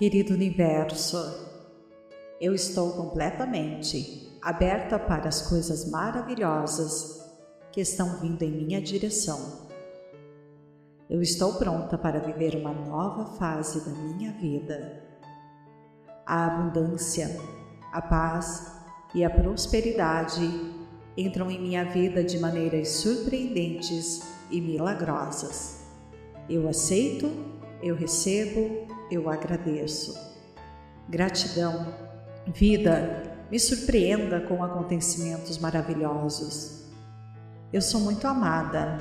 Querido universo, eu estou completamente aberta para as coisas maravilhosas que estão vindo em minha direção. Eu estou pronta para viver uma nova fase da minha vida. A abundância, a paz e a prosperidade entram em minha vida de maneiras surpreendentes e milagrosas. Eu aceito, eu recebo, eu agradeço. Gratidão, vida, me surpreenda com acontecimentos maravilhosos. Eu sou muito amada.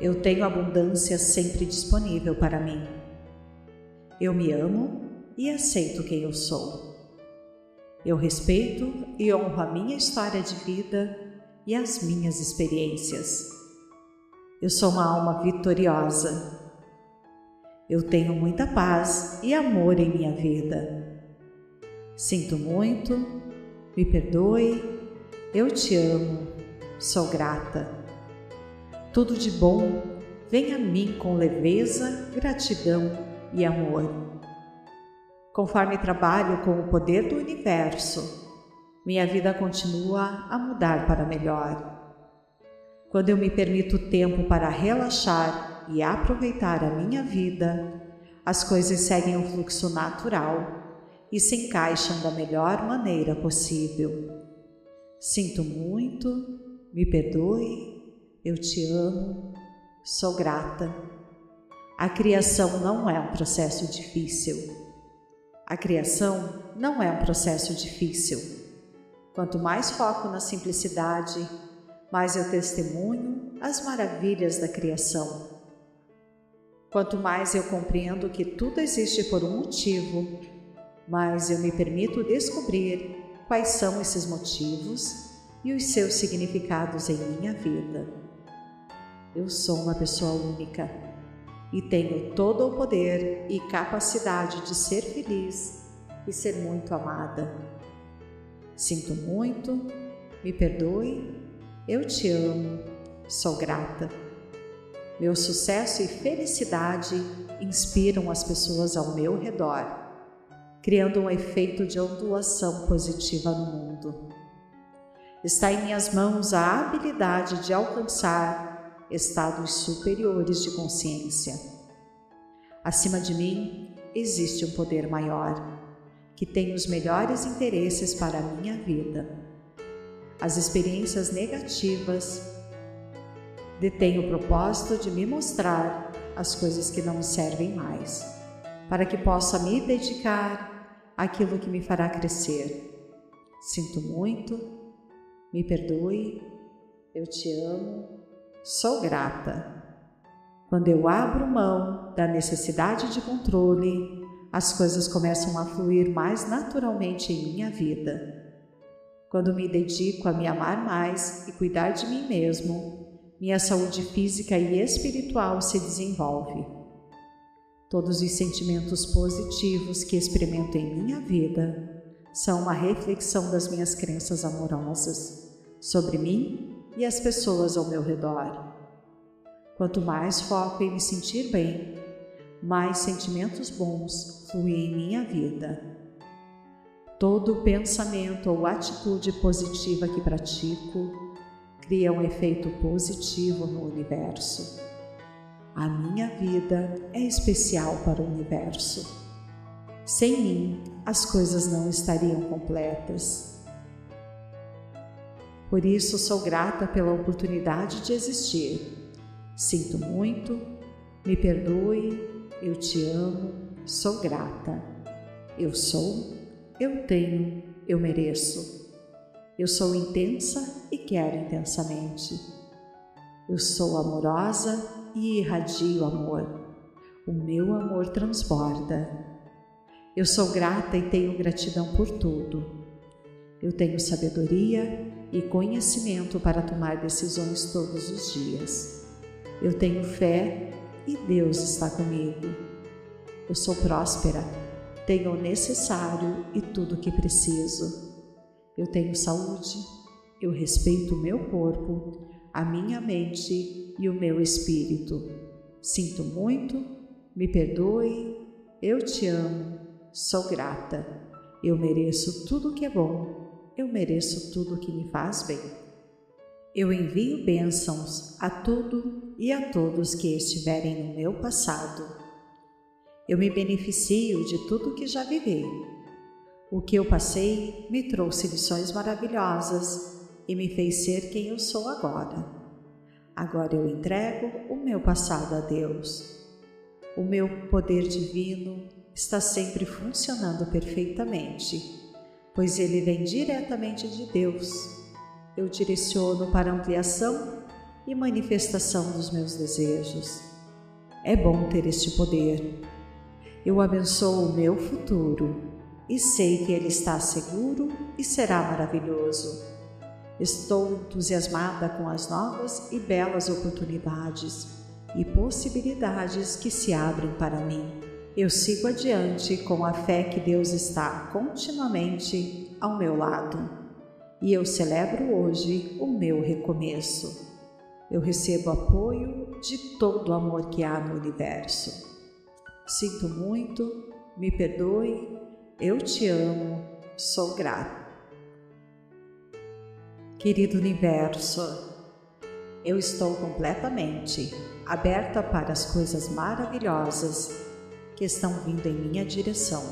Eu tenho abundância sempre disponível para mim. Eu me amo e aceito quem eu sou. Eu respeito e honro a minha história de vida e as minhas experiências. Eu sou uma alma vitoriosa eu tenho muita paz e amor em minha vida. Sinto muito, me perdoe, eu te amo, sou grata. Tudo de bom vem a mim com leveza, gratidão e amor. Conforme trabalho com o poder do universo, minha vida continua a mudar para melhor. Quando eu me permito tempo para relaxar e aproveitar a minha vida, as coisas seguem um fluxo natural e se encaixam da melhor maneira possível. Sinto muito, me perdoe, eu te amo, sou grata. A criação não é um processo difícil. A criação não é um processo difícil. Quanto mais foco na simplicidade, mais eu testemunho as maravilhas da criação. Quanto mais eu compreendo que tudo existe por um motivo, mais eu me permito descobrir quais são esses motivos e os seus significados em minha vida. Eu sou uma pessoa única e tenho todo o poder e capacidade de ser feliz e ser muito amada. Sinto muito, me perdoe, eu te amo, sou grata. Meu sucesso e felicidade inspiram as pessoas ao meu redor, criando um efeito de ondulação positiva no mundo. Está em minhas mãos a habilidade de alcançar estados superiores de consciência. Acima de mim existe um poder maior, que tem os melhores interesses para a minha vida. As experiências negativas detém o propósito de me mostrar as coisas que não me servem mais, para que possa me dedicar àquilo que me fará crescer. Sinto muito, me perdoe, eu te amo, sou grata. Quando eu abro mão da necessidade de controle, as coisas começam a fluir mais naturalmente em minha vida. Quando me dedico a me amar mais e cuidar de mim mesmo, minha saúde física e espiritual se desenvolve. Todos os sentimentos positivos que experimento em minha vida são uma reflexão das minhas crenças amorosas sobre mim e as pessoas ao meu redor. Quanto mais foco em me sentir bem, mais sentimentos bons fluem em minha vida. Todo pensamento ou atitude positiva que pratico cria um efeito positivo no universo. A minha vida é especial para o universo. Sem mim, as coisas não estariam completas. Por isso, sou grata pela oportunidade de existir. Sinto muito, me perdoe, eu te amo, sou grata. Eu sou, eu tenho, eu mereço. Eu sou intensa e quero intensamente. Eu sou amorosa e irradio amor. O meu amor transborda. Eu sou grata e tenho gratidão por tudo. Eu tenho sabedoria e conhecimento para tomar decisões todos os dias. Eu tenho fé e Deus está comigo. Eu sou próspera, tenho o necessário e tudo o que preciso. Eu tenho saúde, eu respeito o meu corpo, a minha mente e o meu espírito. Sinto muito, me perdoe, eu te amo, sou grata. Eu mereço tudo que é bom, eu mereço tudo que me faz bem. Eu envio bênçãos a tudo e a todos que estiverem no meu passado. Eu me beneficio de tudo que já vivi. O que eu passei me trouxe lições maravilhosas e me fez ser quem eu sou agora. Agora eu entrego o meu passado a Deus. O meu poder divino está sempre funcionando perfeitamente, pois ele vem diretamente de Deus. Eu direciono para ampliação e manifestação dos meus desejos. É bom ter este poder. Eu abençoo o meu futuro e sei que ele está seguro e será maravilhoso. Estou entusiasmada com as novas e belas oportunidades e possibilidades que se abrem para mim. Eu sigo adiante com a fé que Deus está continuamente ao meu lado. E eu celebro hoje o meu recomeço. Eu recebo apoio de todo o amor que há no universo. Sinto muito, me perdoe, eu te amo, sou grato. Querido universo, eu estou completamente aberta para as coisas maravilhosas que estão vindo em minha direção.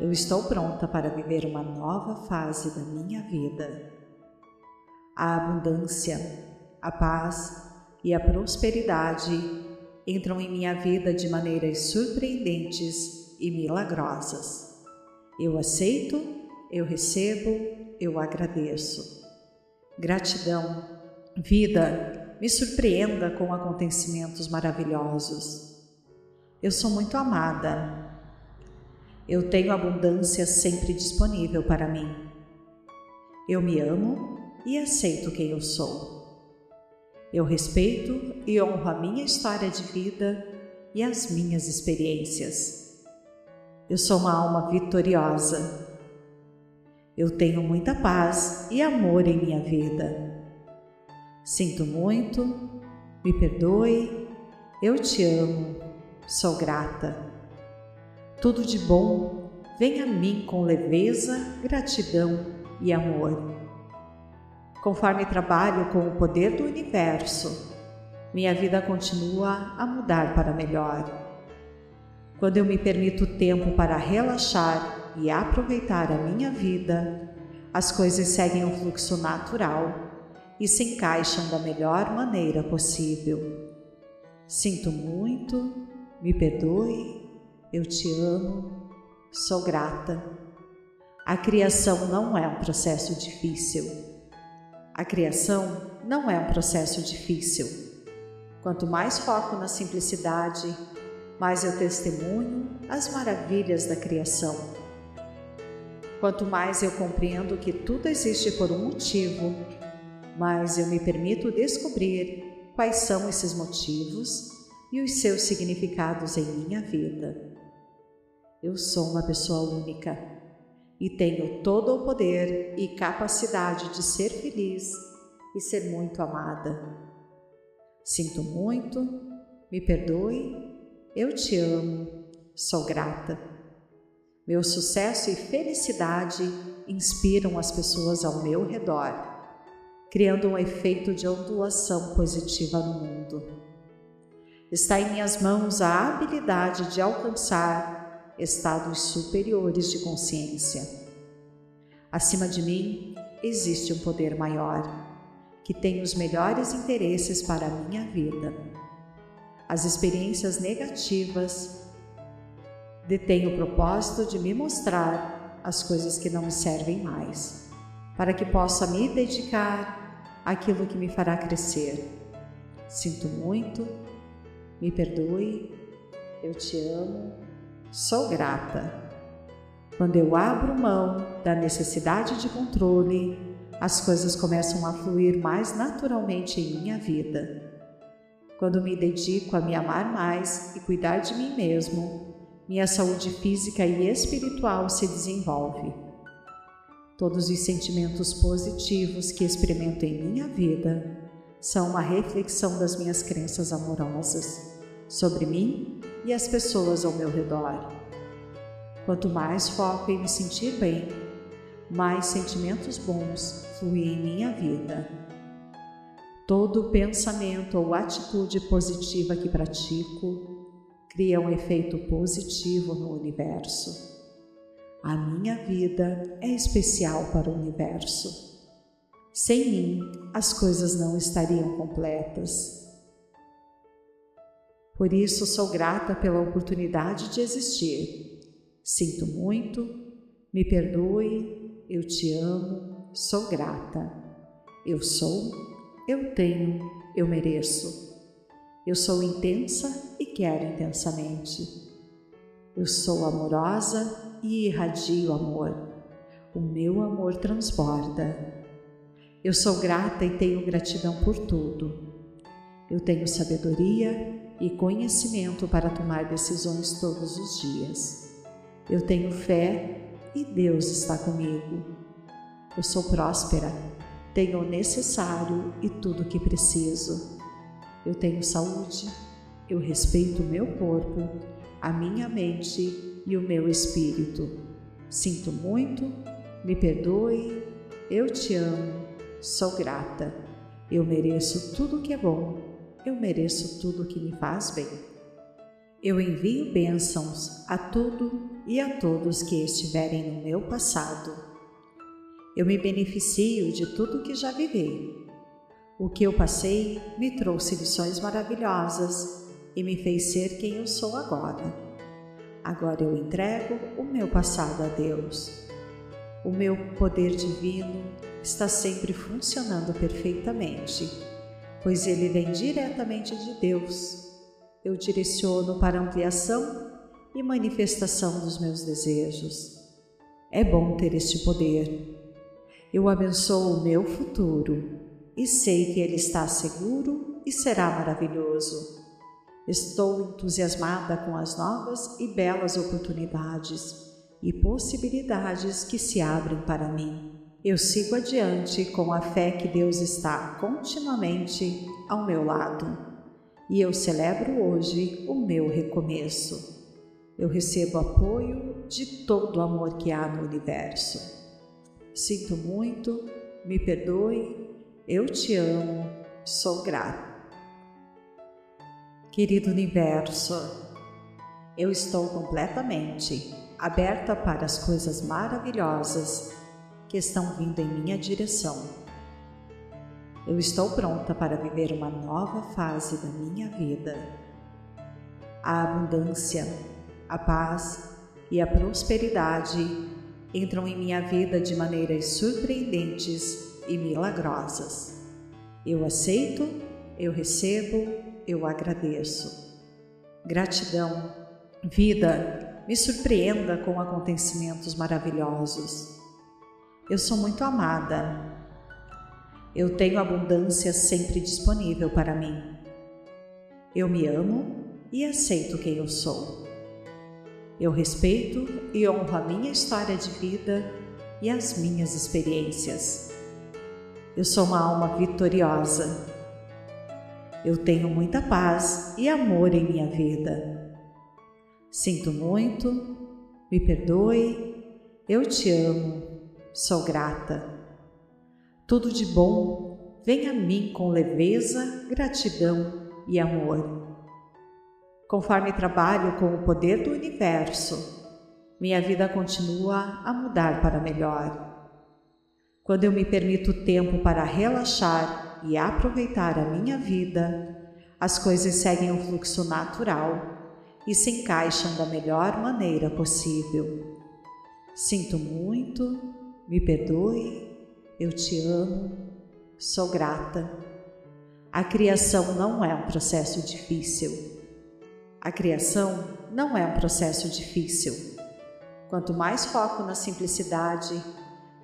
Eu estou pronta para viver uma nova fase da minha vida. A abundância, a paz e a prosperidade entram em minha vida de maneiras surpreendentes e milagrosas. Eu aceito, eu recebo, eu agradeço. Gratidão, vida, me surpreenda com acontecimentos maravilhosos. Eu sou muito amada. Eu tenho abundância sempre disponível para mim. Eu me amo e aceito quem eu sou. Eu respeito e honro a minha história de vida e as minhas experiências. Eu sou uma alma vitoriosa. Eu tenho muita paz e amor em minha vida. Sinto muito, me perdoe, eu te amo, sou grata. Tudo de bom vem a mim com leveza, gratidão e amor. Conforme trabalho com o poder do universo, minha vida continua a mudar para melhor. Quando eu me permito tempo para relaxar e aproveitar a minha vida, as coisas seguem um fluxo natural e se encaixam da melhor maneira possível. Sinto muito, me perdoe, eu te amo, sou grata. A criação não é um processo difícil. A criação não é um processo difícil. Quanto mais foco na simplicidade, mais eu testemunho as maravilhas da criação. Quanto mais eu compreendo que tudo existe por um motivo, mas eu me permito descobrir quais são esses motivos e os seus significados em minha vida. Eu sou uma pessoa única e tenho todo o poder e capacidade de ser feliz e ser muito amada. Sinto muito, me perdoe, eu te amo, sou grata. Meu sucesso e felicidade inspiram as pessoas ao meu redor criando um efeito de ondulação positiva no mundo. Está em minhas mãos a habilidade de alcançar estados superiores de consciência. Acima de mim existe um poder maior, que tem os melhores interesses para a minha vida. As experiências negativas detêm o propósito de me mostrar as coisas que não me servem mais, para que possa me dedicar aquilo que me fará crescer. Sinto muito, me perdoe, eu te amo, sou grata. Quando eu abro mão da necessidade de controle, as coisas começam a fluir mais naturalmente em minha vida. Quando me dedico a me amar mais e cuidar de mim mesmo, minha saúde física e espiritual se desenvolve. Todos os sentimentos positivos que experimento em minha vida são uma reflexão das minhas crenças amorosas sobre mim e as pessoas ao meu redor. Quanto mais foco em me sentir bem, mais sentimentos bons fluem em minha vida. Todo pensamento ou atitude positiva que pratico cria um efeito positivo no universo. A minha vida é especial para o universo. Sem mim, as coisas não estariam completas. Por isso, sou grata pela oportunidade de existir. Sinto muito, me perdoe, eu te amo, sou grata. Eu sou, eu tenho, eu mereço. Eu sou intensa e quero intensamente. Eu sou amorosa e irradio amor. O meu amor transborda. Eu sou grata e tenho gratidão por tudo. Eu tenho sabedoria e conhecimento para tomar decisões todos os dias. Eu tenho fé e Deus está comigo. Eu sou próspera, tenho o necessário e tudo o que preciso. Eu tenho saúde, eu respeito o meu corpo, a minha mente e o meu espírito. Sinto muito, me perdoe, eu te amo, sou grata. Eu mereço tudo o que é bom eu mereço tudo que me faz bem. Eu envio bênçãos a tudo e a todos que estiverem no meu passado. Eu me beneficio de tudo que já vivi. O que eu passei me trouxe lições maravilhosas e me fez ser quem eu sou agora. Agora eu entrego o meu passado a Deus. O meu poder divino está sempre funcionando perfeitamente pois ele vem diretamente de Deus. Eu direciono para ampliação e manifestação dos meus desejos. É bom ter este poder. Eu abençoo o meu futuro e sei que ele está seguro e será maravilhoso. Estou entusiasmada com as novas e belas oportunidades e possibilidades que se abrem para mim. Eu sigo adiante com a fé que Deus está continuamente ao meu lado. E eu celebro hoje o meu recomeço. Eu recebo apoio de todo o amor que há no universo. Sinto muito, me perdoe, eu te amo, sou grato. Querido universo, eu estou completamente aberta para as coisas maravilhosas que estão vindo em minha direção. Eu estou pronta para viver uma nova fase da minha vida. A abundância, a paz e a prosperidade entram em minha vida de maneiras surpreendentes e milagrosas. Eu aceito, eu recebo, eu agradeço. Gratidão, vida, me surpreenda com acontecimentos maravilhosos. Eu sou muito amada. Eu tenho abundância sempre disponível para mim. Eu me amo e aceito quem eu sou. Eu respeito e honro a minha história de vida e as minhas experiências. Eu sou uma alma vitoriosa. Eu tenho muita paz e amor em minha vida. Sinto muito, me perdoe, eu te amo sou grata. Tudo de bom vem a mim com leveza, gratidão e amor. Conforme trabalho com o poder do universo, minha vida continua a mudar para melhor. Quando eu me permito tempo para relaxar e aproveitar a minha vida, as coisas seguem um fluxo natural e se encaixam da melhor maneira possível. Sinto muito, me perdoe, eu te amo, sou grata. A criação não é um processo difícil. A criação não é um processo difícil. Quanto mais foco na simplicidade,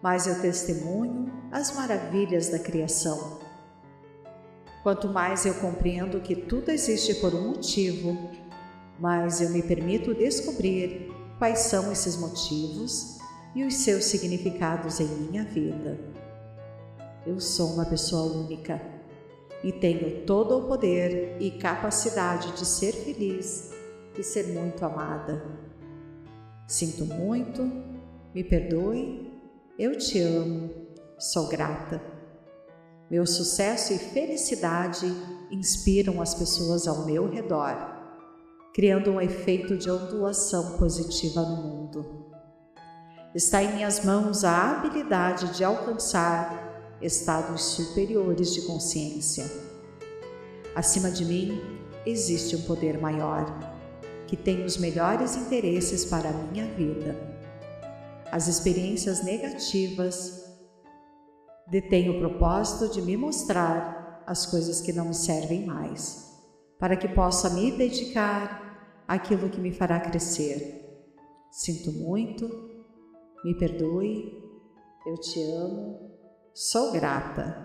mais eu testemunho as maravilhas da criação. Quanto mais eu compreendo que tudo existe por um motivo, mais eu me permito descobrir quais são esses motivos e os seus significados em minha vida. Eu sou uma pessoa única e tenho todo o poder e capacidade de ser feliz e ser muito amada. Sinto muito, me perdoe, eu te amo, sou grata. Meu sucesso e felicidade inspiram as pessoas ao meu redor, criando um efeito de ondulação positiva no mundo. Está em minhas mãos a habilidade de alcançar estados superiores de consciência. Acima de mim existe um poder maior que tem os melhores interesses para a minha vida. As experiências negativas detêm o propósito de me mostrar as coisas que não me servem mais, para que possa me dedicar àquilo que me fará crescer. Sinto muito, me perdoe, eu te amo, sou grata.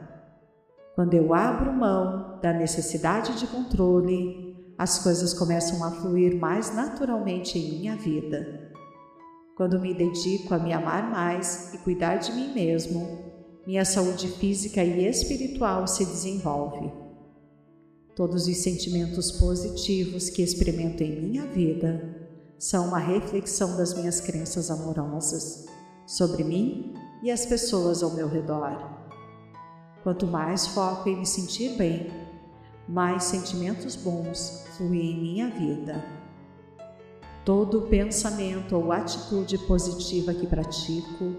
Quando eu abro mão da necessidade de controle, as coisas começam a fluir mais naturalmente em minha vida. Quando me dedico a me amar mais e cuidar de mim mesmo, minha saúde física e espiritual se desenvolve. Todos os sentimentos positivos que experimento em minha vida são uma reflexão das minhas crenças amorosas sobre mim e as pessoas ao meu redor. Quanto mais foco em me sentir bem, mais sentimentos bons fluem em minha vida. Todo pensamento ou atitude positiva que pratico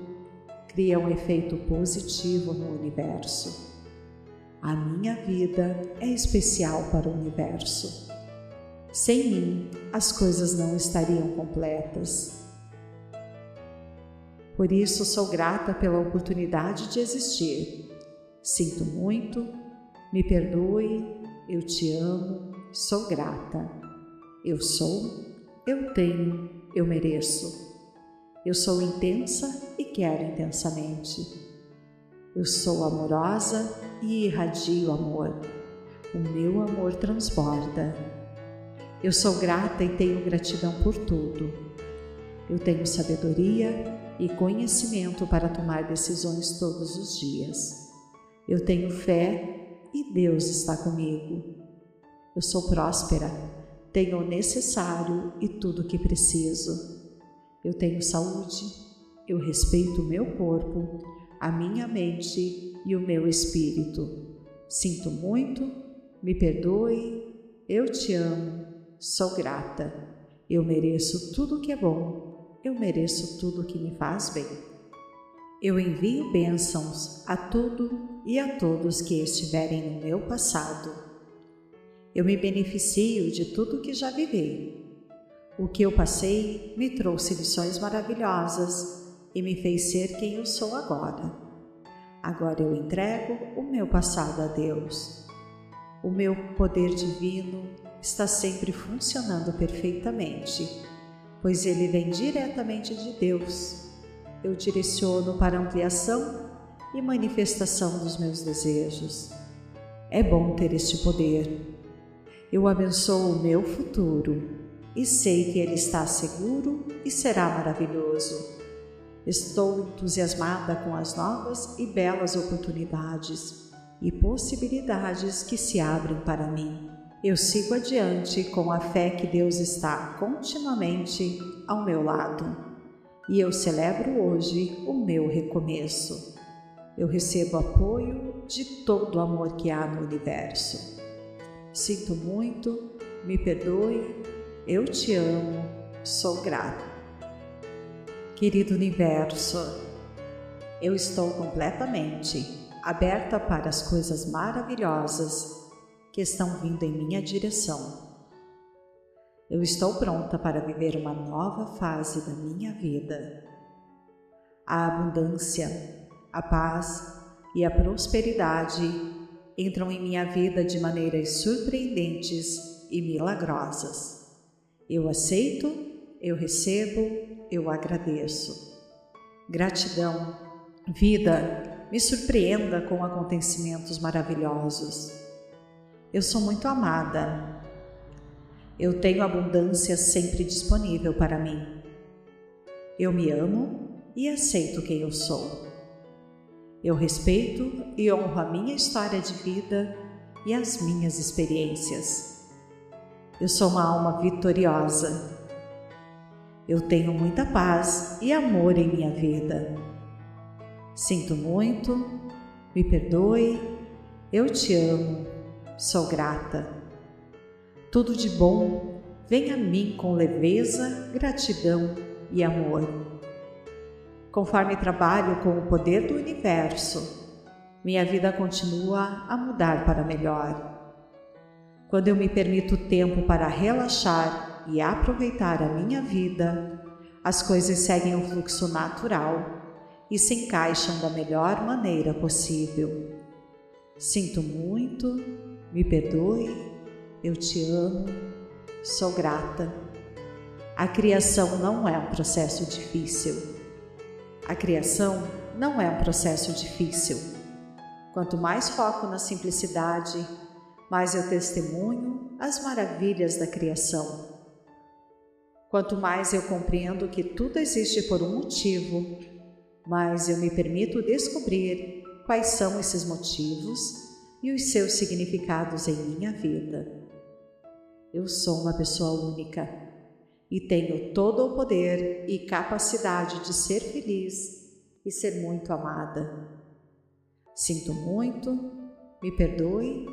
cria um efeito positivo no universo. A minha vida é especial para o universo. Sem mim, as coisas não estariam completas. Por isso, sou grata pela oportunidade de existir. Sinto muito, me perdoe eu te amo, sou grata. Eu sou, eu tenho, eu mereço. Eu sou intensa e quero intensamente. Eu sou amorosa e irradio amor. O meu amor transborda. Eu sou grata e tenho gratidão por tudo. Eu tenho sabedoria e conhecimento para tomar decisões todos os dias. Eu tenho fé e Deus está comigo. Eu sou próspera, tenho o necessário e tudo o que preciso. Eu tenho saúde, eu respeito o meu corpo, a minha mente e o meu espírito. Sinto muito, me perdoe, eu te amo, sou grata. Eu mereço tudo o que é bom, eu mereço tudo o que me faz bem. Eu envio bênçãos a tudo e a todos que estiverem no meu passado. Eu me beneficio de tudo que já vivi. O que eu passei me trouxe lições maravilhosas e me fez ser quem eu sou agora. Agora eu entrego o meu passado a Deus. O meu poder divino está sempre funcionando perfeitamente, pois ele vem diretamente de Deus. Eu direciono para ampliação e manifestação dos meus desejos. É bom ter este poder. Eu abençoo o meu futuro e sei que ele está seguro e será maravilhoso. Estou entusiasmada com as novas e belas oportunidades e possibilidades que se abrem para mim. Eu sigo adiante com a fé que Deus está continuamente ao meu lado. E eu celebro hoje o meu recomeço eu recebo apoio de todo o amor que há no universo. Sinto muito, me perdoe, eu te amo, sou grato. Querido universo, eu estou completamente aberta para as coisas maravilhosas que estão vindo em minha direção. Eu estou pronta para viver uma nova fase da minha vida. A abundância a paz e a prosperidade entram em minha vida de maneiras surpreendentes e milagrosas. Eu aceito, eu recebo, eu agradeço. Gratidão, vida, me surpreenda com acontecimentos maravilhosos. Eu sou muito amada. Eu tenho abundância sempre disponível para mim. Eu me amo e aceito quem eu sou. Eu respeito e honro a minha história de vida e as minhas experiências. Eu sou uma alma vitoriosa. Eu tenho muita paz e amor em minha vida. Sinto muito, me perdoe, eu te amo, sou grata. Tudo de bom vem a mim com leveza, gratidão e amor. Conforme trabalho com o poder do universo, minha vida continua a mudar para melhor. Quando eu me permito tempo para relaxar e aproveitar a minha vida, as coisas seguem o fluxo natural e se encaixam da melhor maneira possível. Sinto muito, me perdoe, eu te amo, sou grata. A criação não é um processo difícil. A criação não é um processo difícil. Quanto mais foco na simplicidade, mais eu testemunho as maravilhas da criação. Quanto mais eu compreendo que tudo existe por um motivo, mais eu me permito descobrir quais são esses motivos e os seus significados em minha vida. Eu sou uma pessoa única e tenho todo o poder e capacidade de ser feliz e ser muito amada. Sinto muito, me perdoe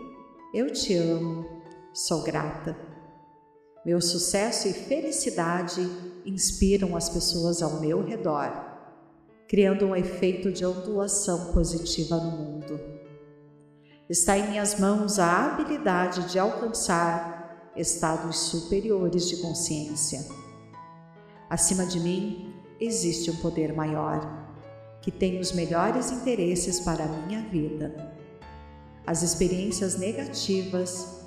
eu te amo, sou grata. Meu sucesso e felicidade inspiram as pessoas ao meu redor, criando um efeito de ondulação positiva no mundo. Está em minhas mãos a habilidade de alcançar estados superiores de consciência. Acima de mim existe um poder maior, que tem os melhores interesses para a minha vida as experiências negativas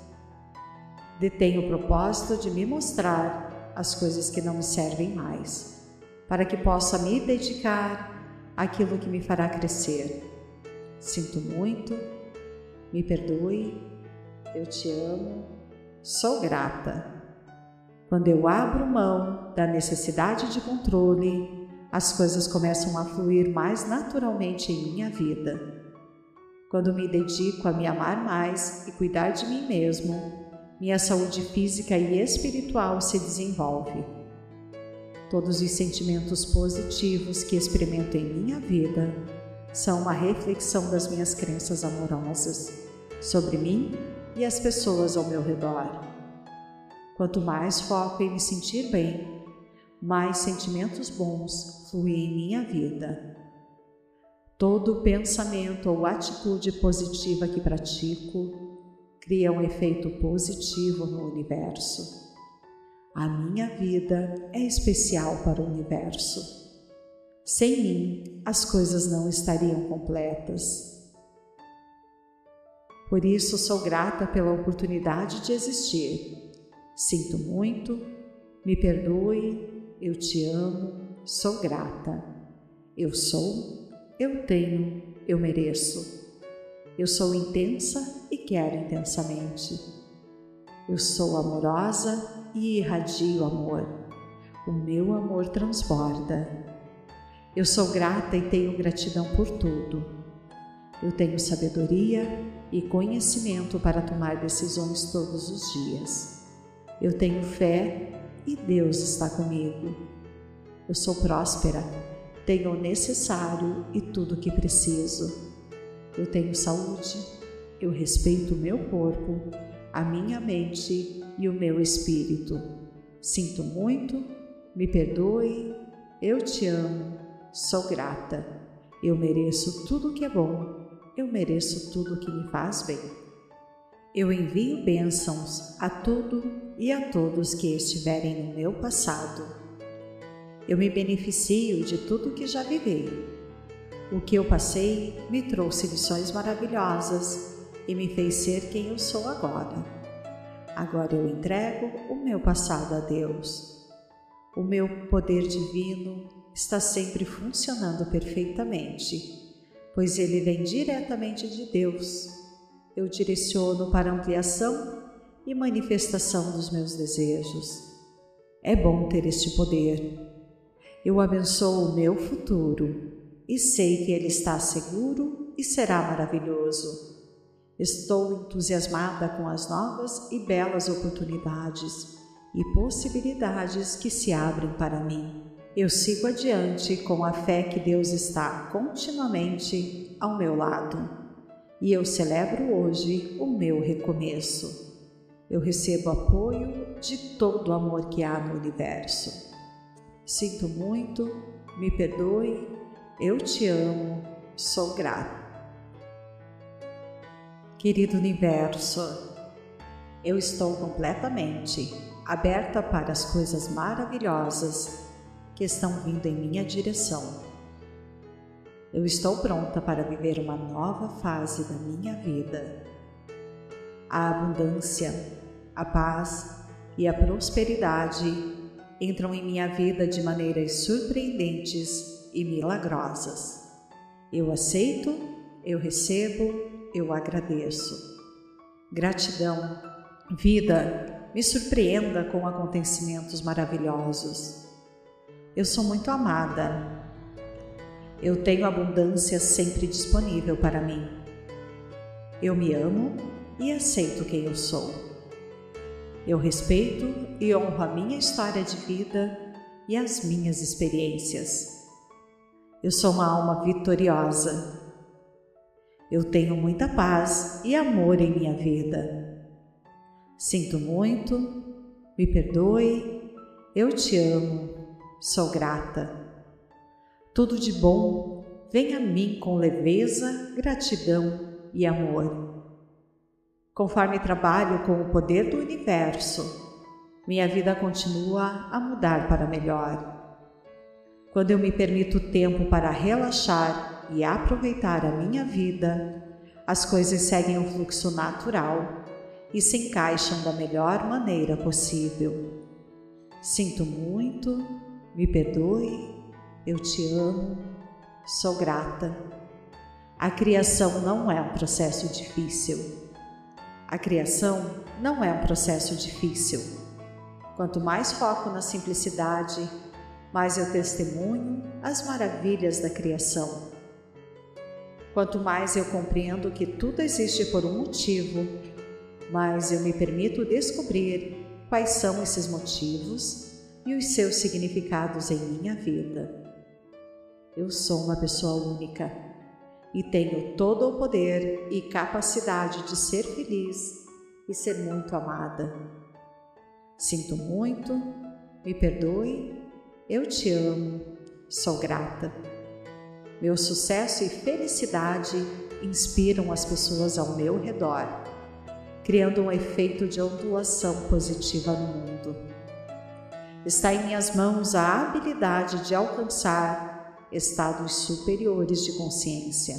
detêm o propósito de me mostrar as coisas que não me servem mais, para que possa me dedicar àquilo que me fará crescer. Sinto muito, me perdoe, eu te amo, sou grata. Quando eu abro mão da necessidade de controle, as coisas começam a fluir mais naturalmente em minha vida quando me dedico a me amar mais e cuidar de mim mesmo, minha saúde física e espiritual se desenvolve. Todos os sentimentos positivos que experimento em minha vida são uma reflexão das minhas crenças amorosas sobre mim e as pessoas ao meu redor. Quanto mais foco em me sentir bem, mais sentimentos bons fluem em minha vida. Todo pensamento ou atitude positiva que pratico cria um efeito positivo no universo. A minha vida é especial para o universo. Sem mim, as coisas não estariam completas. Por isso, sou grata pela oportunidade de existir. Sinto muito, me perdoe, eu te amo, sou grata. Eu sou eu tenho, eu mereço. Eu sou intensa e quero intensamente. Eu sou amorosa e irradio amor. O meu amor transborda. Eu sou grata e tenho gratidão por tudo. Eu tenho sabedoria e conhecimento para tomar decisões todos os dias. Eu tenho fé e Deus está comigo. Eu sou próspera tenho o necessário e tudo o que preciso. Eu tenho saúde, eu respeito o meu corpo, a minha mente e o meu espírito. Sinto muito, me perdoe, eu te amo, sou grata. Eu mereço tudo o que é bom, eu mereço tudo o que me faz bem. Eu envio bênçãos a tudo e a todos que estiverem no meu passado eu me beneficio de tudo que já vivi. O que eu passei me trouxe lições maravilhosas e me fez ser quem eu sou agora. Agora eu entrego o meu passado a Deus. O meu poder divino está sempre funcionando perfeitamente, pois ele vem diretamente de Deus. Eu direciono para ampliação e manifestação dos meus desejos. É bom ter este poder eu abençoo o meu futuro e sei que ele está seguro e será maravilhoso. Estou entusiasmada com as novas e belas oportunidades e possibilidades que se abrem para mim. Eu sigo adiante com a fé que Deus está continuamente ao meu lado. E eu celebro hoje o meu recomeço. Eu recebo apoio de todo o amor que há no universo. Sinto muito, me perdoe, eu te amo, sou grata. Querido universo, eu estou completamente aberta para as coisas maravilhosas que estão vindo em minha direção. Eu estou pronta para viver uma nova fase da minha vida. A abundância, a paz e a prosperidade entram em minha vida de maneiras surpreendentes e milagrosas. Eu aceito, eu recebo, eu agradeço. Gratidão, vida, me surpreenda com acontecimentos maravilhosos. Eu sou muito amada. Eu tenho abundância sempre disponível para mim. Eu me amo e aceito quem eu sou. Eu respeito e honro a minha história de vida e as minhas experiências. Eu sou uma alma vitoriosa. Eu tenho muita paz e amor em minha vida. Sinto muito, me perdoe, eu te amo sou grata. Tudo de bom vem a mim com leveza, gratidão e amor. Conforme trabalho com o poder do universo, minha vida continua a mudar para melhor. Quando eu me permito tempo para relaxar e aproveitar a minha vida, as coisas seguem um fluxo natural e se encaixam da melhor maneira possível. Sinto muito, me perdoe, eu te amo, sou grata. A criação não é um processo difícil. A criação não é um processo difícil. Quanto mais foco na simplicidade, mais eu testemunho as maravilhas da criação. Quanto mais eu compreendo que tudo existe por um motivo, mais eu me permito descobrir quais são esses motivos e os seus significados em minha vida. Eu sou uma pessoa única e tenho todo o poder e capacidade de ser feliz e ser muito amada. Sinto muito, me perdoe, eu te amo, sou grata. Meu sucesso e felicidade inspiram as pessoas ao meu redor, criando um efeito de ondulação positiva no mundo. Está em minhas mãos a habilidade de alcançar estados superiores de consciência.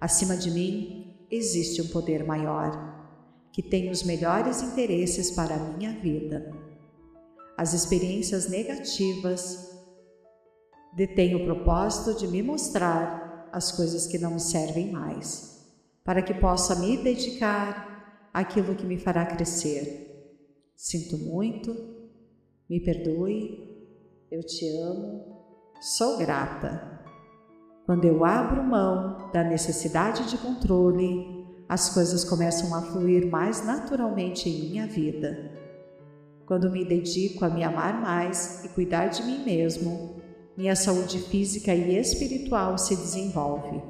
Acima de mim existe um poder maior, que tem os melhores interesses para a minha vida. As experiências negativas detêm o propósito de me mostrar as coisas que não me servem mais, para que possa me dedicar àquilo que me fará crescer. Sinto muito, me perdoe, eu te amo, sou grata. Quando eu abro mão da necessidade de controle, as coisas começam a fluir mais naturalmente em minha vida. Quando me dedico a me amar mais e cuidar de mim mesmo, minha saúde física e espiritual se desenvolve.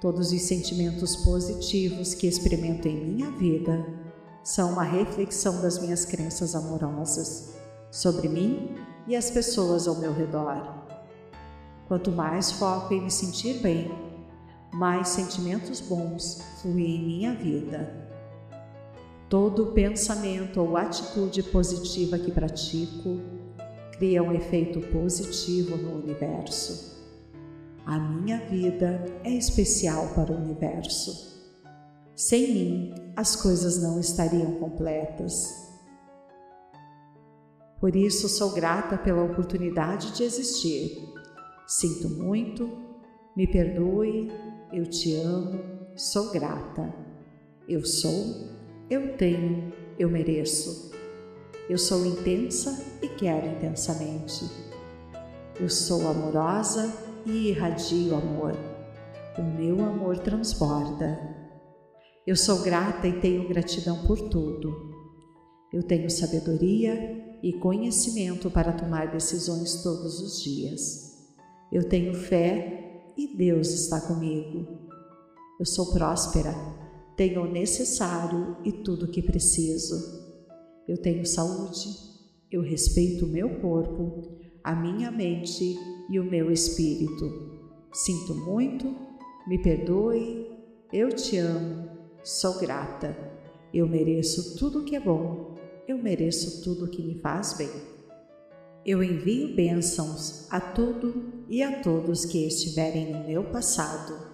Todos os sentimentos positivos que experimento em minha vida são uma reflexão das minhas crenças amorosas sobre mim e as pessoas ao meu redor. Quanto mais foco em me sentir bem, mais sentimentos bons fluem em minha vida. Todo pensamento ou atitude positiva que pratico cria um efeito positivo no universo. A minha vida é especial para o universo. Sem mim, as coisas não estariam completas. Por isso sou grata pela oportunidade de existir. Sinto muito, me perdoe, eu te amo, sou grata. Eu sou, eu tenho, eu mereço. Eu sou intensa e quero intensamente. Eu sou amorosa e irradio amor. O meu amor transborda. Eu sou grata e tenho gratidão por tudo. Eu tenho sabedoria e conhecimento para tomar decisões todos os dias. Eu tenho fé e Deus está comigo. Eu sou próspera, tenho o necessário e tudo o que preciso. Eu tenho saúde, eu respeito o meu corpo, a minha mente e o meu espírito. Sinto muito, me perdoe, eu te amo, sou grata. Eu mereço tudo o que é bom, eu mereço tudo o que me faz bem. Eu envio bênçãos a tudo e a todos que estiverem no meu passado.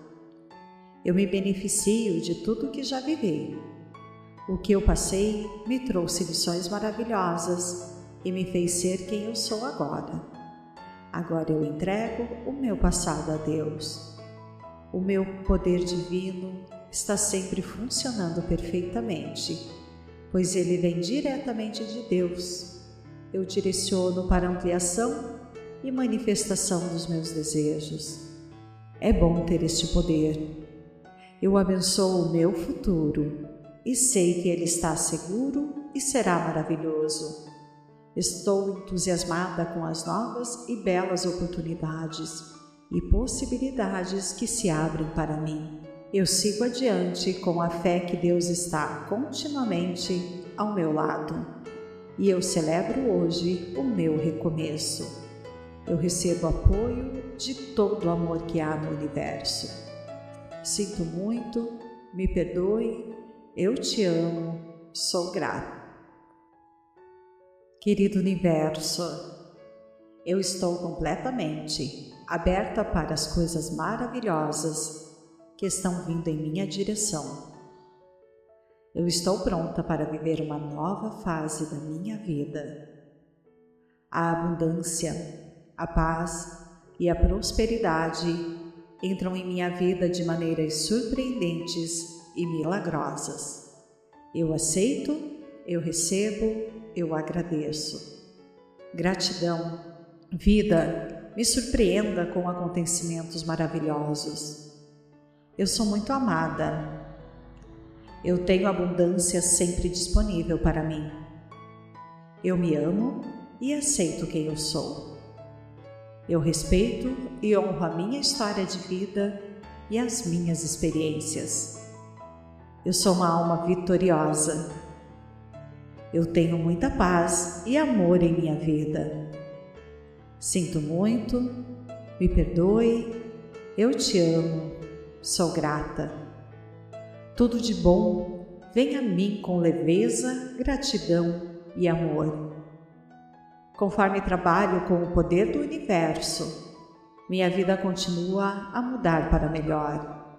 Eu me beneficio de tudo que já vivi. O que eu passei me trouxe lições maravilhosas e me fez ser quem eu sou agora. Agora eu entrego o meu passado a Deus. O meu poder divino está sempre funcionando perfeitamente, pois ele vem diretamente de Deus. Eu direciono para ampliação e manifestação dos meus desejos. É bom ter este poder. Eu abençoo o meu futuro e sei que ele está seguro e será maravilhoso. Estou entusiasmada com as novas e belas oportunidades e possibilidades que se abrem para mim. Eu sigo adiante com a fé que Deus está continuamente ao meu lado. E eu celebro hoje o meu recomeço. Eu recebo apoio de todo o amor que há no universo. Sinto muito, me perdoe, eu te amo, sou grato. Querido universo, eu estou completamente aberta para as coisas maravilhosas que estão vindo em minha direção. Eu estou pronta para viver uma nova fase da minha vida. A abundância, a paz e a prosperidade entram em minha vida de maneiras surpreendentes e milagrosas. Eu aceito, eu recebo, eu agradeço. Gratidão, vida, me surpreenda com acontecimentos maravilhosos. Eu sou muito amada. Eu tenho abundância sempre disponível para mim. Eu me amo e aceito quem eu sou. Eu respeito e honro a minha história de vida e as minhas experiências. Eu sou uma alma vitoriosa eu tenho muita paz e amor em minha vida. Sinto muito, me perdoe, eu te amo, sou grata. Tudo de bom vem a mim com leveza, gratidão e amor. Conforme trabalho com o poder do universo, minha vida continua a mudar para melhor.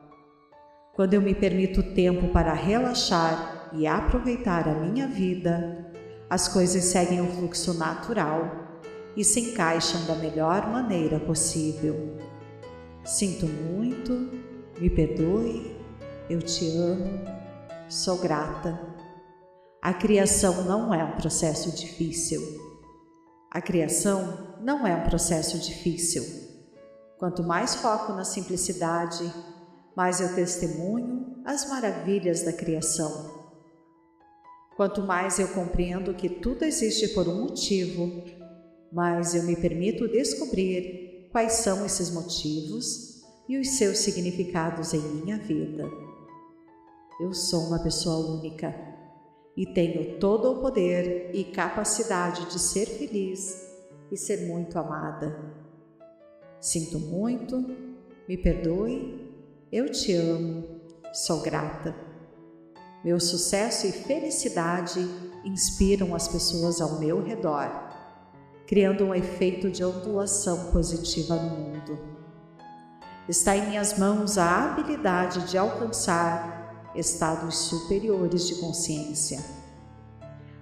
Quando eu me permito tempo para relaxar e aproveitar a minha vida, as coisas seguem o fluxo natural e se encaixam da melhor maneira possível. Sinto muito, me perdoe, eu te amo, sou grata. A criação não é um processo difícil. A criação não é um processo difícil. Quanto mais foco na simplicidade, mais eu testemunho as maravilhas da criação. Quanto mais eu compreendo que tudo existe por um motivo, mais eu me permito descobrir quais são esses motivos e os seus significados em minha vida. Eu sou uma pessoa única e tenho todo o poder e capacidade de ser feliz e ser muito amada. Sinto muito, me perdoe, eu te amo, sou grata. Meu sucesso e felicidade inspiram as pessoas ao meu redor, criando um efeito de ondulação positiva no mundo. Está em minhas mãos a habilidade de alcançar estados superiores de consciência.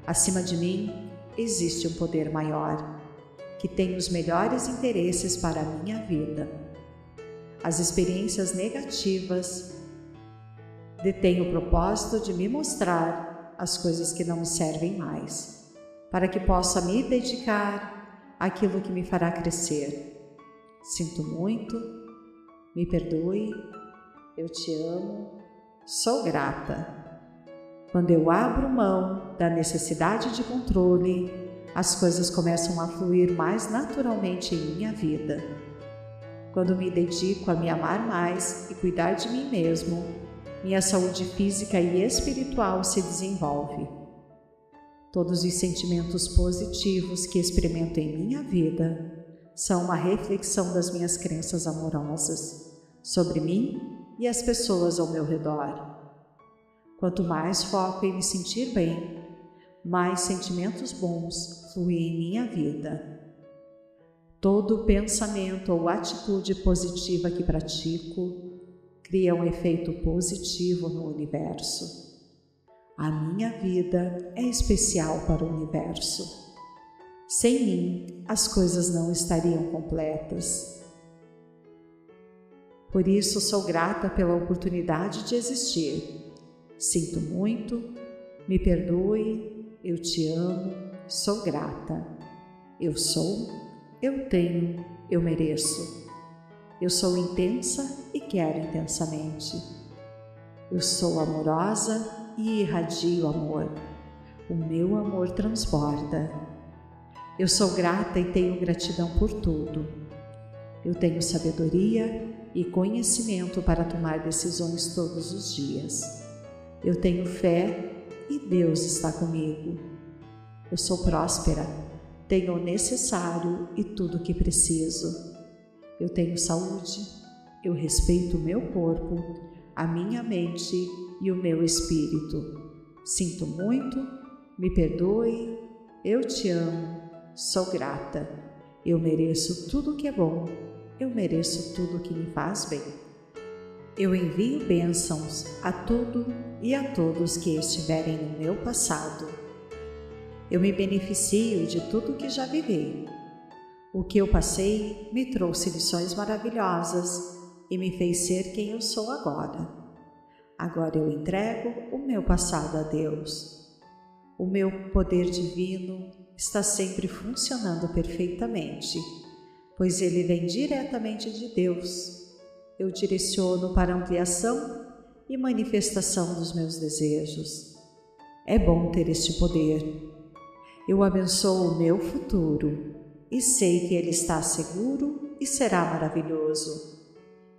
Acima de mim existe um poder maior, que tem os melhores interesses para a minha vida. As experiências negativas detém o propósito de me mostrar as coisas que não me servem mais, para que possa me dedicar àquilo que me fará crescer. Sinto muito, me perdoe, eu te amo, sou grata. Quando eu abro mão da necessidade de controle, as coisas começam a fluir mais naturalmente em minha vida. Quando me dedico a me amar mais e cuidar de mim mesmo, minha saúde física e espiritual se desenvolve. Todos os sentimentos positivos que experimento em minha vida são uma reflexão das minhas crenças amorosas sobre mim e as pessoas ao meu redor. Quanto mais foco em me sentir bem, mais sentimentos bons fluem em minha vida. Todo pensamento ou atitude positiva que pratico cria um efeito positivo no universo. A minha vida é especial para o universo. Sem mim, as coisas não estariam completas. Por isso, sou grata pela oportunidade de existir Sinto muito, me perdoe, eu te amo, sou grata. Eu sou, eu tenho, eu mereço. Eu sou intensa e quero intensamente. Eu sou amorosa e irradio amor. O meu amor transborda. Eu sou grata e tenho gratidão por tudo. Eu tenho sabedoria e conhecimento para tomar decisões todos os dias. Eu tenho fé e Deus está comigo. Eu sou próspera, tenho o necessário e tudo o que preciso. Eu tenho saúde, eu respeito o meu corpo, a minha mente e o meu espírito. Sinto muito, me perdoe, eu te amo, sou grata. Eu mereço tudo o que é bom, eu mereço tudo o que me faz bem. Eu envio bênçãos a tudo e a todos que estiverem no meu passado. Eu me beneficio de tudo que já vivi. O que eu passei me trouxe lições maravilhosas e me fez ser quem eu sou agora. Agora eu entrego o meu passado a Deus. O meu poder divino está sempre funcionando perfeitamente, pois ele vem diretamente de Deus eu direciono para ampliação e manifestação dos meus desejos. É bom ter este poder. Eu abençoo o meu futuro e sei que ele está seguro e será maravilhoso.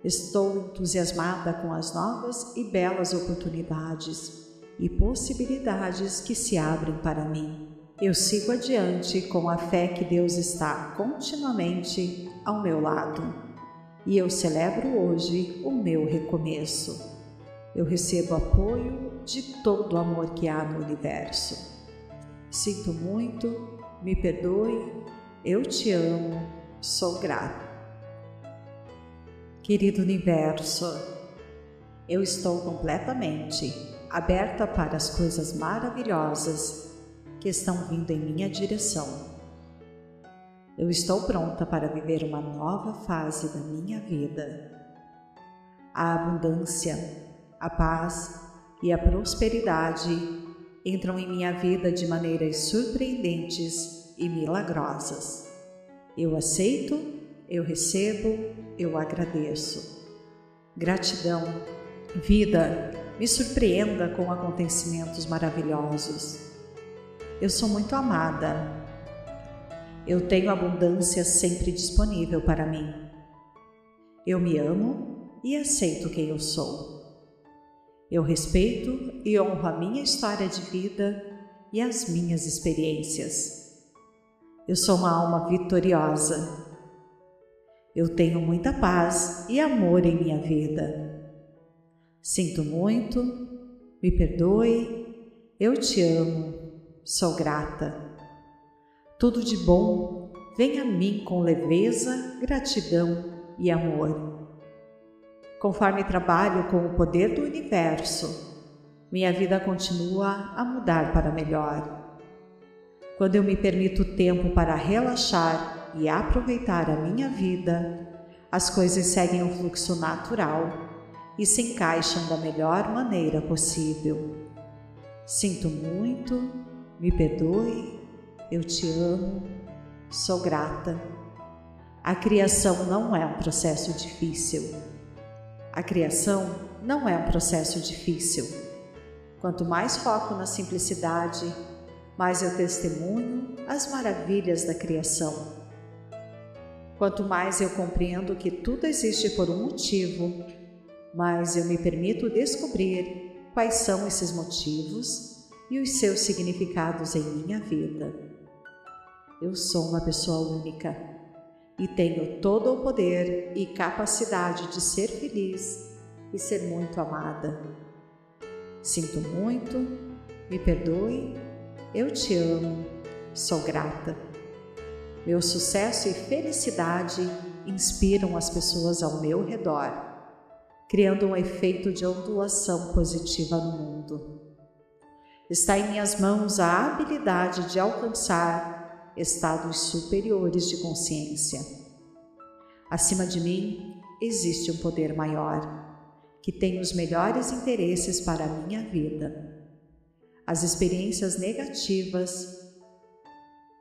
Estou entusiasmada com as novas e belas oportunidades e possibilidades que se abrem para mim. Eu sigo adiante com a fé que Deus está continuamente ao meu lado e eu celebro hoje o meu recomeço. Eu recebo apoio de todo o amor que há no universo. Sinto muito, me perdoe, eu te amo, sou grato. Querido universo, eu estou completamente aberta para as coisas maravilhosas que estão vindo em minha direção eu estou pronta para viver uma nova fase da minha vida. A abundância, a paz e a prosperidade entram em minha vida de maneiras surpreendentes e milagrosas. Eu aceito, eu recebo, eu agradeço. Gratidão, vida, me surpreenda com acontecimentos maravilhosos. Eu sou muito amada eu tenho abundância sempre disponível para mim. Eu me amo e aceito quem eu sou. Eu respeito e honro a minha história de vida e as minhas experiências. Eu sou uma alma vitoriosa. Eu tenho muita paz e amor em minha vida. Sinto muito, me perdoe, eu te amo, sou grata. Tudo de bom vem a mim com leveza, gratidão e amor. Conforme trabalho com o poder do universo, minha vida continua a mudar para melhor. Quando eu me permito tempo para relaxar e aproveitar a minha vida, as coisas seguem um fluxo natural e se encaixam da melhor maneira possível. Sinto muito, me perdoe eu te amo, sou grata. A criação não é um processo difícil. A criação não é um processo difícil. Quanto mais foco na simplicidade, mais eu testemunho as maravilhas da criação. Quanto mais eu compreendo que tudo existe por um motivo, mais eu me permito descobrir quais são esses motivos e os seus significados em minha vida. Eu sou uma pessoa única e tenho todo o poder e capacidade de ser feliz e ser muito amada. Sinto muito, me perdoe, eu te amo, sou grata. Meu sucesso e felicidade inspiram as pessoas ao meu redor, criando um efeito de ondulação positiva no mundo. Está em minhas mãos a habilidade de alcançar estados superiores de consciência. Acima de mim existe um poder maior, que tem os melhores interesses para a minha vida. As experiências negativas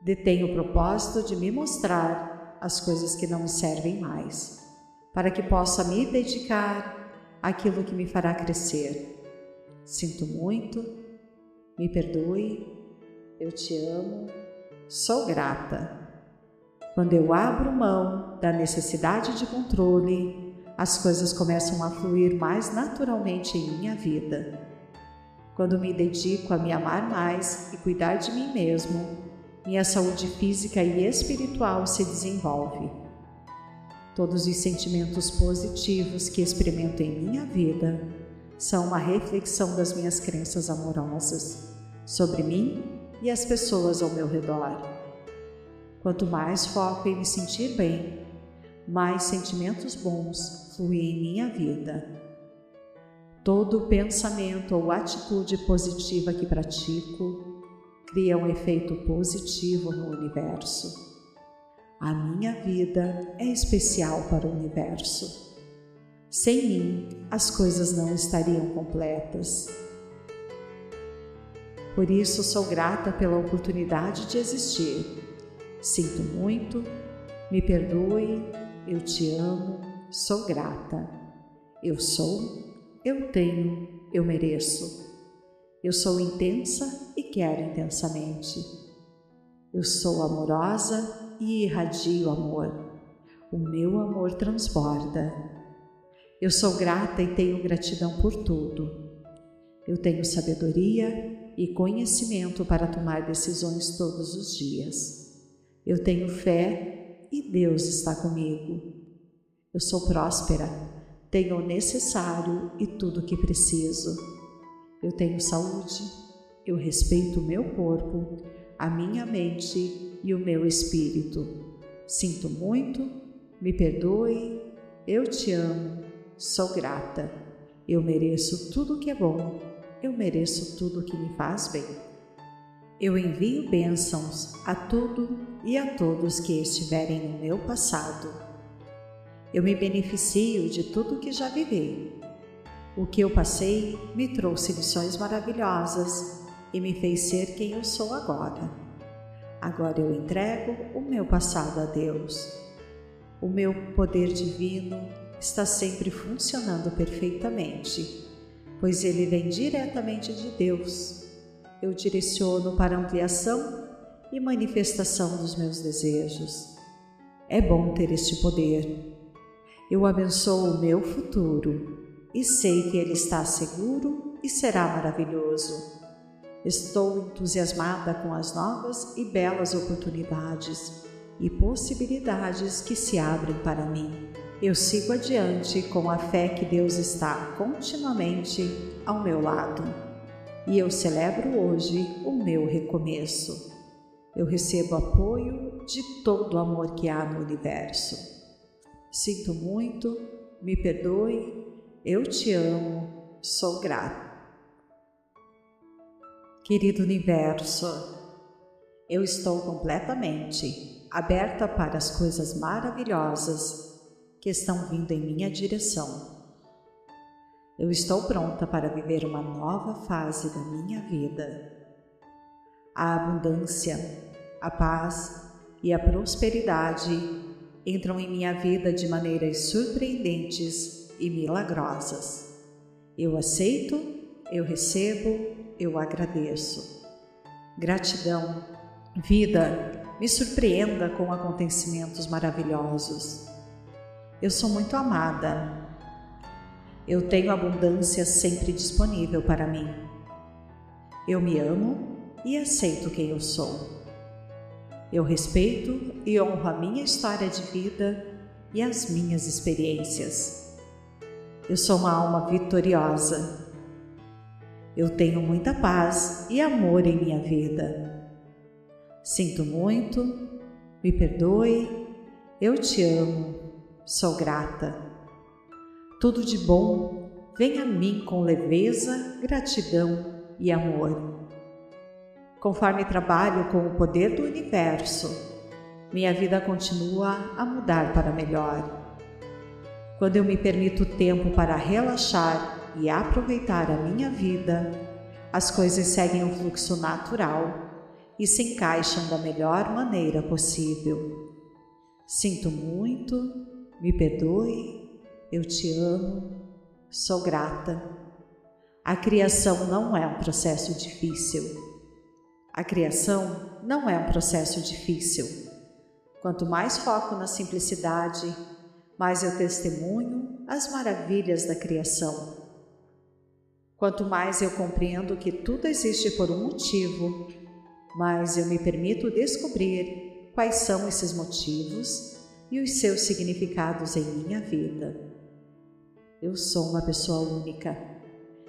detém o propósito de me mostrar as coisas que não me servem mais, para que possa me dedicar àquilo que me fará crescer. Sinto muito, me perdoe, eu te amo, sou grata. Quando eu abro mão da necessidade de controle, as coisas começam a fluir mais naturalmente em minha vida. Quando me dedico a me amar mais e cuidar de mim mesmo, minha saúde física e espiritual se desenvolve. Todos os sentimentos positivos que experimento em minha vida são uma reflexão das minhas crenças amorosas sobre mim e as pessoas ao meu redor. Quanto mais foco em me sentir bem, mais sentimentos bons fluem em minha vida. Todo pensamento ou atitude positiva que pratico cria um efeito positivo no universo. A minha vida é especial para o universo. Sem mim, as coisas não estariam completas. Por isso, sou grata pela oportunidade de existir. Sinto muito, me perdoe, eu te amo, sou grata. Eu sou, eu tenho, eu mereço. Eu sou intensa e quero intensamente. Eu sou amorosa e irradio amor. O meu amor transborda. Eu sou grata e tenho gratidão por tudo. Eu tenho sabedoria e conhecimento para tomar decisões todos os dias. Eu tenho fé e Deus está comigo. Eu sou próspera, tenho o necessário e tudo o que preciso. Eu tenho saúde, eu respeito o meu corpo, a minha mente e o meu espírito. Sinto muito, me perdoe, eu te amo, sou grata. Eu mereço tudo o que é bom, eu mereço tudo o que me faz bem. Eu envio bênçãos a tudo e a todos que estiverem no meu passado. Eu me beneficio de tudo que já vivi o que eu passei me trouxe lições maravilhosas e me fez ser quem eu sou agora. Agora eu entrego o meu passado a Deus. O meu poder divino está sempre funcionando perfeitamente, pois ele vem diretamente de Deus. Eu direciono para ampliação e manifestação dos meus desejos. É bom ter este poder. Eu abençoo o meu futuro e sei que ele está seguro e será maravilhoso. Estou entusiasmada com as novas e belas oportunidades e possibilidades que se abrem para mim. Eu sigo adiante com a fé que Deus está continuamente ao meu lado. E eu celebro hoje o meu recomeço. Eu recebo apoio de todo o amor que há no universo. Sinto muito, me perdoe eu te amo, sou grato. Querido universo, eu estou completamente aberta para as coisas maravilhosas que estão vindo em minha direção. Eu estou pronta para viver uma nova fase da minha vida. A abundância, a paz e a prosperidade entram em minha vida de maneiras surpreendentes e milagrosas. Eu aceito, eu recebo, eu agradeço. Gratidão, vida, me surpreenda com acontecimentos maravilhosos. Eu sou muito amada. Eu tenho abundância sempre disponível para mim. Eu me amo e aceito quem eu sou. Eu respeito e honro a minha história de vida e as minhas experiências. Eu sou uma alma vitoriosa. Eu tenho muita paz e amor em minha vida. Sinto muito, me perdoe, eu te amo, sou grata. Tudo de bom vem a mim com leveza, gratidão e amor. Conforme trabalho com o poder do universo, minha vida continua a mudar para melhor. Quando eu me permito tempo para relaxar e aproveitar a minha vida, as coisas seguem um fluxo natural e se encaixam da melhor maneira possível. Sinto muito, me perdoe, eu te amo, sou grata. A criação não é um processo difícil a criação não é um processo difícil. Quanto mais foco na simplicidade, mais eu testemunho as maravilhas da criação. Quanto mais eu compreendo que tudo existe por um motivo, mais eu me permito descobrir quais são esses motivos e os seus significados em minha vida. Eu sou uma pessoa única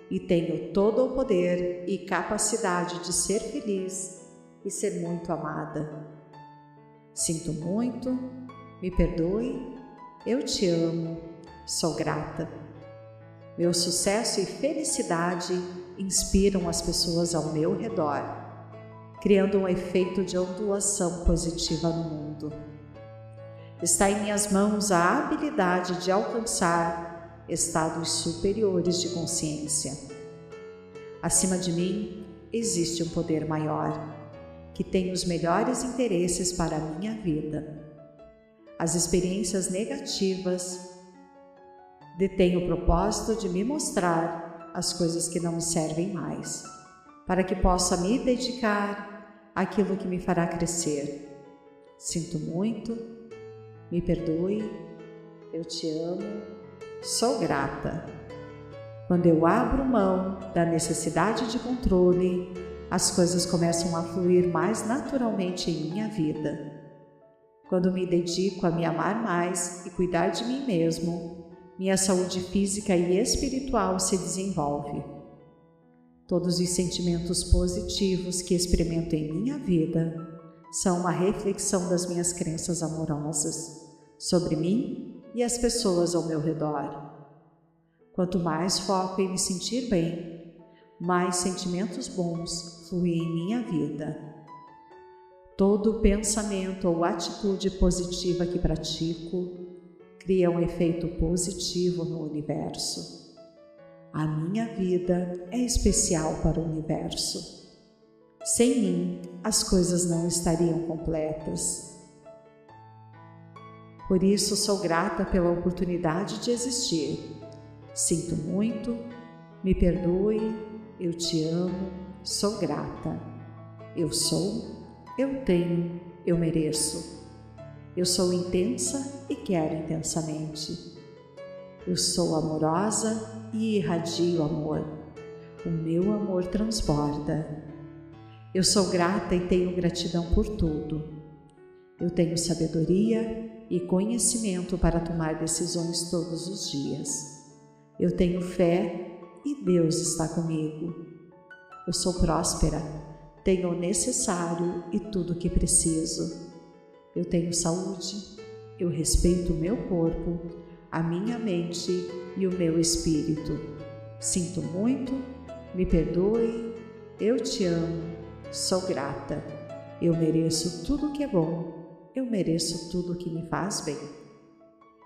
e tenho todo o poder e capacidade de ser feliz e ser muito amada. Sinto muito, me perdoe, eu te amo, sou grata. Meu sucesso e felicidade inspiram as pessoas ao meu redor, criando um efeito de ondulação positiva no mundo. Está em minhas mãos a habilidade de alcançar estados superiores de consciência. Acima de mim existe um poder maior, que tem os melhores interesses para a minha vida. As experiências negativas detêm o propósito de me mostrar as coisas que não me servem mais, para que possa me dedicar àquilo que me fará crescer. Sinto muito, me perdoe, eu te amo Sou grata. Quando eu abro mão da necessidade de controle, as coisas começam a fluir mais naturalmente em minha vida. Quando me dedico a me amar mais e cuidar de mim mesmo, minha saúde física e espiritual se desenvolve. Todos os sentimentos positivos que experimento em minha vida são uma reflexão das minhas crenças amorosas sobre mim e as pessoas ao meu redor. Quanto mais foco em me sentir bem, mais sentimentos bons fluem em minha vida. Todo pensamento ou atitude positiva que pratico cria um efeito positivo no universo. A minha vida é especial para o universo. Sem mim, as coisas não estariam completas. Por isso sou grata pela oportunidade de existir. Sinto muito, me perdoe, eu te amo, sou grata. Eu sou, eu tenho, eu mereço. Eu sou intensa e quero intensamente. Eu sou amorosa e irradio amor. O meu amor transborda. Eu sou grata e tenho gratidão por tudo. Eu tenho sabedoria e conhecimento para tomar decisões todos os dias. Eu tenho fé e Deus está comigo. Eu sou próspera, tenho o necessário e tudo o que preciso. Eu tenho saúde, eu respeito o meu corpo, a minha mente e o meu espírito. Sinto muito, me perdoe, eu te amo, sou grata. Eu mereço tudo o que é bom eu mereço tudo o que me faz bem.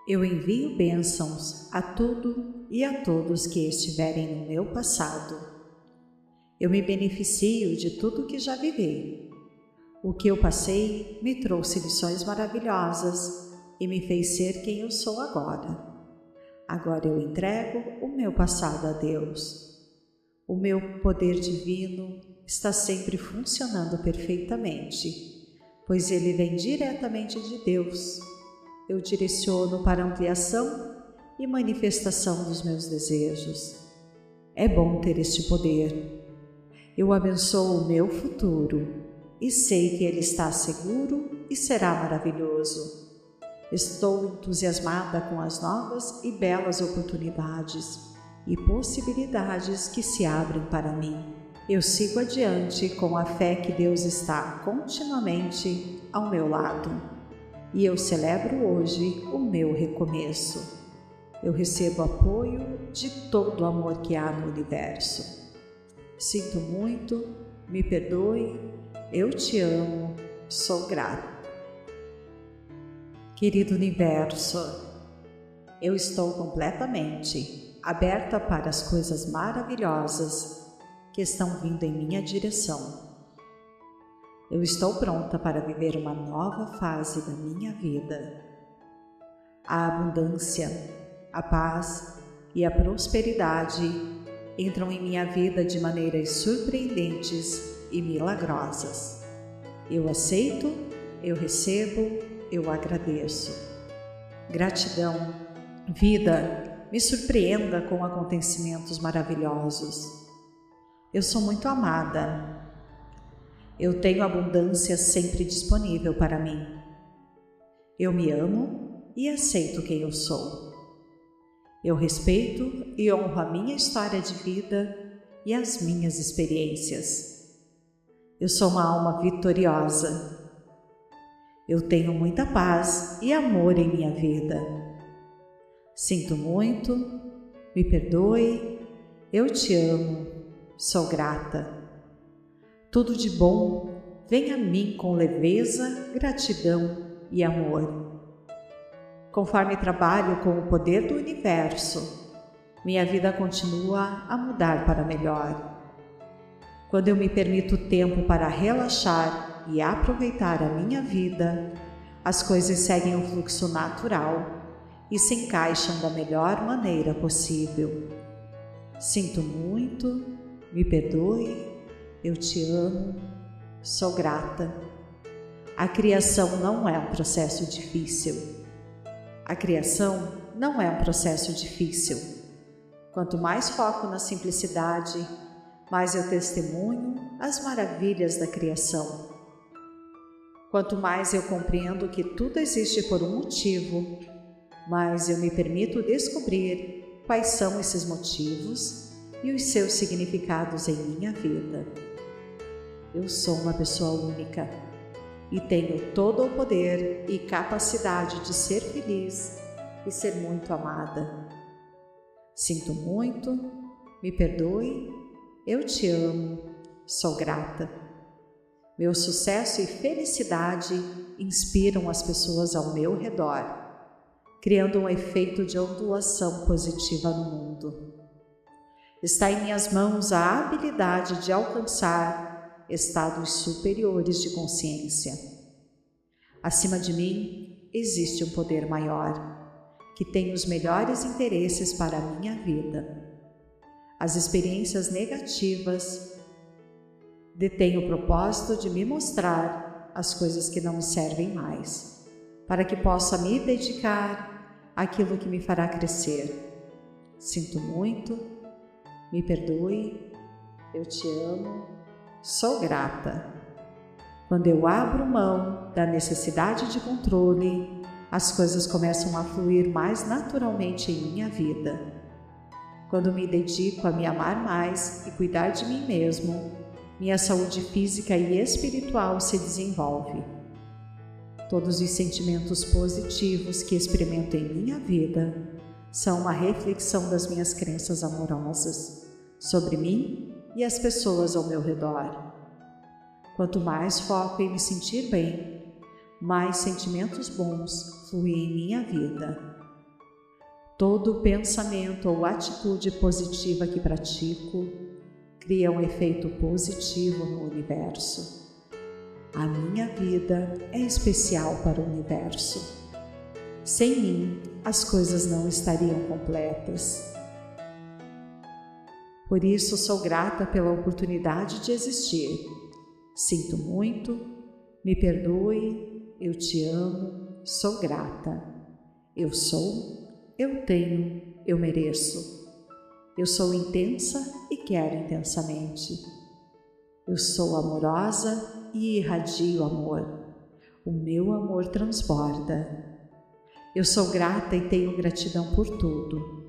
Eu envio bênçãos a tudo e a todos que estiverem no meu passado. Eu me beneficio de tudo que já vivi. O que eu passei me trouxe lições maravilhosas e me fez ser quem eu sou agora. Agora eu entrego o meu passado a Deus. O meu poder divino está sempre funcionando perfeitamente, pois ele vem diretamente de Deus. Eu direciono para ampliação e manifestação dos meus desejos. É bom ter este poder. Eu abençoo o meu futuro e sei que ele está seguro e será maravilhoso. Estou entusiasmada com as novas e belas oportunidades e possibilidades que se abrem para mim. Eu sigo adiante com a fé que Deus está continuamente ao meu lado. E eu celebro hoje o meu recomeço. Eu recebo apoio de todo o amor que há no universo. Sinto muito, me perdoe, eu te amo, sou grato. Querido universo, eu estou completamente aberta para as coisas maravilhosas que estão vindo em minha direção. Eu estou pronta para viver uma nova fase da minha vida. A abundância, a paz e a prosperidade entram em minha vida de maneiras surpreendentes e milagrosas. Eu aceito, eu recebo eu agradeço. Gratidão, vida, me surpreenda com acontecimentos maravilhosos. Eu sou muito amada. Eu tenho abundância sempre disponível para mim. Eu me amo e aceito quem eu sou. Eu respeito e honro a minha história de vida e as minhas experiências. Eu sou uma alma vitoriosa eu tenho muita paz e amor em minha vida. Sinto muito, me perdoe, eu te amo, sou grata. Tudo de bom vem a mim com leveza, gratidão e amor. Conforme trabalho com o poder do universo, minha vida continua a mudar para melhor. Quando eu me permito tempo para relaxar e aproveitar a minha vida, as coisas seguem um fluxo natural e se encaixam da melhor maneira possível. Sinto muito, me perdoe, eu te amo, sou grata. A criação não é um processo difícil. A criação não é um processo difícil. Quanto mais foco na simplicidade, mais eu testemunho as maravilhas da criação. Quanto mais eu compreendo que tudo existe por um motivo, mais eu me permito descobrir quais são esses motivos e os seus significados em minha vida. Eu sou uma pessoa única e tenho todo o poder e capacidade de ser feliz e ser muito amada. Sinto muito, me perdoe, eu te amo, sou grata. Meu sucesso e felicidade inspiram as pessoas ao meu redor, criando um efeito de ondulação positiva no mundo. Está em minhas mãos a habilidade de alcançar estados superiores de consciência. Acima de mim existe um poder maior, que tem os melhores interesses para a minha vida. As experiências negativas detém o propósito de me mostrar as coisas que não me servem mais, para que possa me dedicar àquilo que me fará crescer. Sinto muito, me perdoe, eu te amo, sou grata. Quando eu abro mão da necessidade de controle, as coisas começam a fluir mais naturalmente em minha vida. Quando me dedico a me amar mais e cuidar de mim mesmo, minha saúde física e espiritual se desenvolve. Todos os sentimentos positivos que experimento em minha vida são uma reflexão das minhas crenças amorosas sobre mim e as pessoas ao meu redor. Quanto mais foco em me sentir bem, mais sentimentos bons fluem em minha vida. Todo pensamento ou atitude positiva que pratico cria um efeito positivo no universo. A minha vida é especial para o universo. Sem mim, as coisas não estariam completas. Por isso, sou grata pela oportunidade de existir. Sinto muito, me perdoe, eu te amo, sou grata. Eu sou, eu tenho, eu mereço. Eu sou intensa e quero intensamente. Eu sou amorosa e irradio amor. O meu amor transborda. Eu sou grata e tenho gratidão por tudo.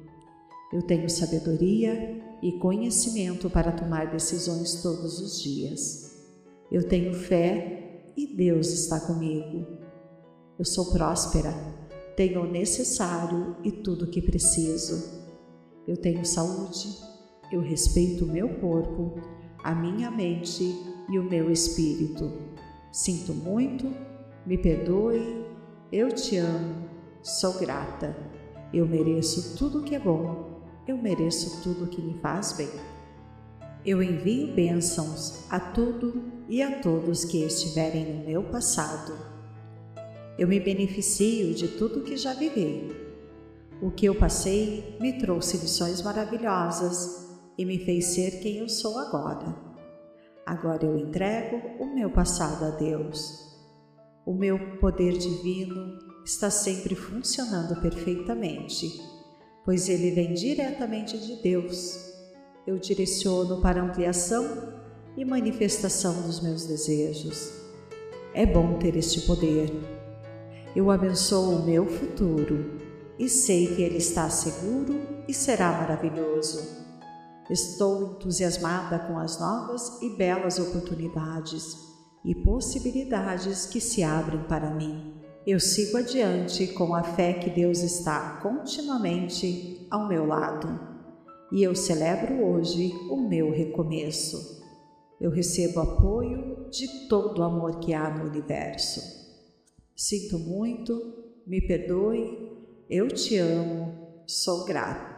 Eu tenho sabedoria e conhecimento para tomar decisões todos os dias. Eu tenho fé e Deus está comigo. Eu sou próspera, tenho o necessário e tudo o que preciso. Eu tenho saúde, eu respeito o meu corpo, a minha mente e o meu espírito. Sinto muito, me perdoe, eu te amo Sou grata. Eu mereço tudo o que é bom. Eu mereço tudo o que me faz bem. Eu envio bênçãos a tudo e a todos que estiverem no meu passado. Eu me beneficio de tudo que já vivi. O que eu passei me trouxe lições maravilhosas e me fez ser quem eu sou agora. Agora eu entrego o meu passado a Deus. O meu poder divino está sempre funcionando perfeitamente, pois ele vem diretamente de Deus. Eu direciono para ampliação e manifestação dos meus desejos. É bom ter este poder. Eu abençoo o meu futuro e sei que ele está seguro e será maravilhoso. Estou entusiasmada com as novas e belas oportunidades e possibilidades que se abrem para mim. Eu sigo adiante com a fé que Deus está continuamente ao meu lado e eu celebro hoje o meu recomeço. Eu recebo apoio de todo o amor que há no universo. Sinto muito, me perdoe, eu te amo, sou grata.